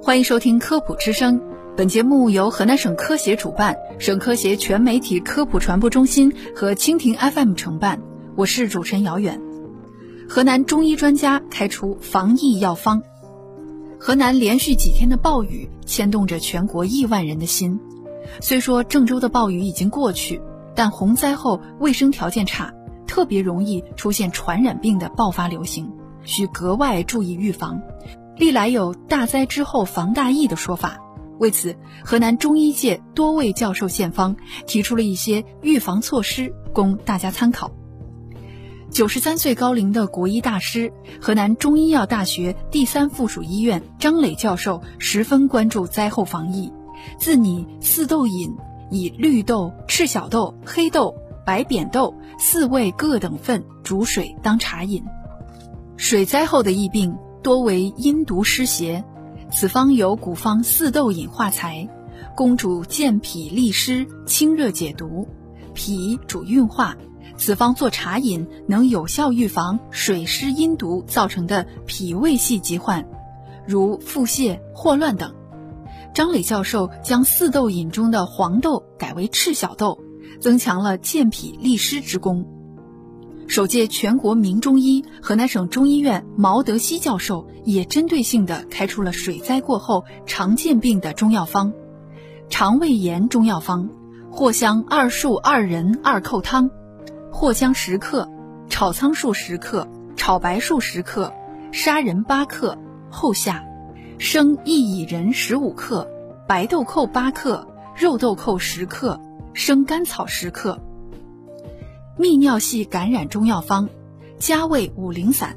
欢迎收听科普之声，本节目由河南省科协主办，省科协全媒体科普传播中心和蜻蜓 FM 承办。我是主持人姚远。河南中医专家开出防疫药方。河南连续几天的暴雨牵动着全国亿万人的心。虽说郑州的暴雨已经过去，但洪灾后卫生条件差，特别容易出现传染病的爆发流行，需格外注意预防。历来有“大灾之后防大疫”的说法，为此，河南中医界多位教授献方，提出了一些预防措施，供大家参考。九十三岁高龄的国医大师、河南中医药大学第三附属医院张磊教授十分关注灾后防疫，自拟四豆饮，以绿豆、赤小豆、黑豆、白扁豆四味各等份煮水当茶饮。水灾后的疫病。多为阴毒湿邪，此方有古方四豆饮化财，公主健脾利湿、清热解毒，脾主运化。此方做茶饮，能有效预防水湿阴毒造成的脾胃系疾患，如腹泻、霍乱等。张磊教授将四豆饮中的黄豆改为赤小豆，增强了健脾利湿之功。首届全国名中医、河南省中医院毛德西教授也针对性地开出了水灾过后常见病的中药方：肠胃炎中药方，藿香二术二仁二蔻汤，藿香十克，炒苍术十克，炒白术十克，砂仁八克，后下；生薏苡仁十五克，白豆蔻八克，肉豆蔻十克，生甘草十克。泌尿系感染中药方：加味五苓散，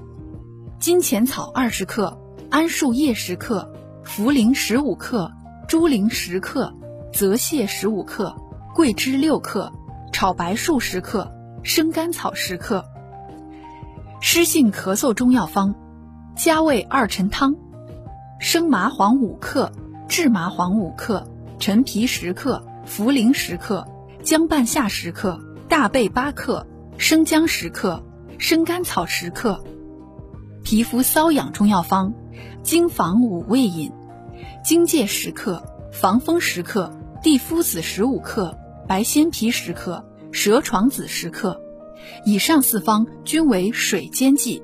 金钱草二十克，桉树叶十克，茯苓十五克，猪苓十克，泽泻十五克，桂枝六克，炒白术十克，生甘草十克。湿性咳嗽中药方：加味二陈汤，生麻黄五克，制麻黄五克，陈皮十克，茯苓十克，姜半夏十克。大贝八克，生姜十克，生甘草十克。皮肤瘙痒中药方：荆防五味饮，荆芥十克，防风十克，地肤子十五克，白鲜皮十克，蛇床子十克。以上四方均为水煎剂。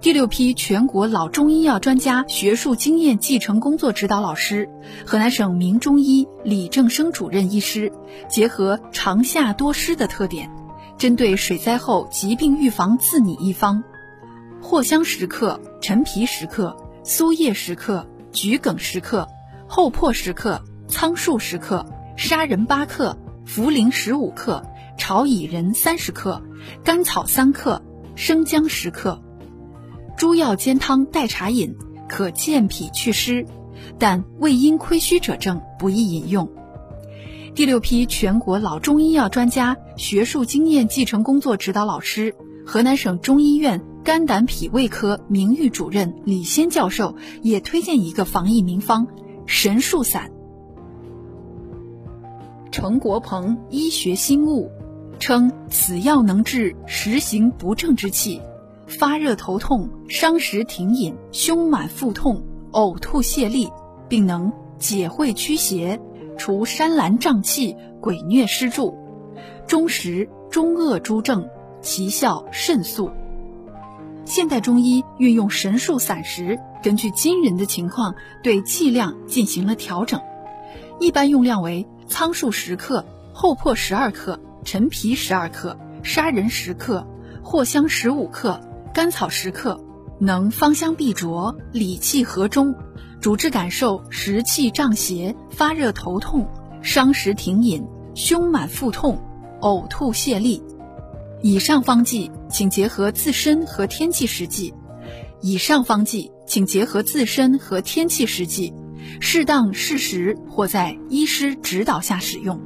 第六批全国老中医药专家学术经验继承工作指导老师，河南省名中医李正生主任医师，结合长夏多湿的特点，针对水灾后疾病预防自拟一方：藿香十克，陈皮十克，苏叶十克，桔梗十克，厚朴十克，苍术十克，砂仁八克，茯苓十五克，炒薏仁三十克，甘草三克，生姜十克。猪药煎汤代茶饮，可健脾祛湿，但胃阴亏虚者症不宜饮用。第六批全国老中医药专家学术经验继承工作指导老师，河南省中医院肝胆脾胃科名誉主任李先教授也推荐一个防疫名方——神树散。程国鹏医学新物称，此药能治实行不正之气。发热头痛、伤食停饮、胸满腹痛、呕吐泻痢，并能解秽驱邪、除山岚瘴气、鬼疟湿柱，中实中恶诸症，奇效甚速。现代中医运用神树散时，根据今人的情况对剂量进行了调整，一般用量为苍术十克、厚朴十二克、陈皮十二克、砂仁十克、藿香十五克。甘草十克，能芳香必浊，理气和中，主治感受食气胀邪、发热头痛、伤食停饮、胸满腹痛、呕吐泻痢。以上方剂请结合自身和天气实际。以上方剂请结合自身和天气实际，适当适时或在医师指导下使用。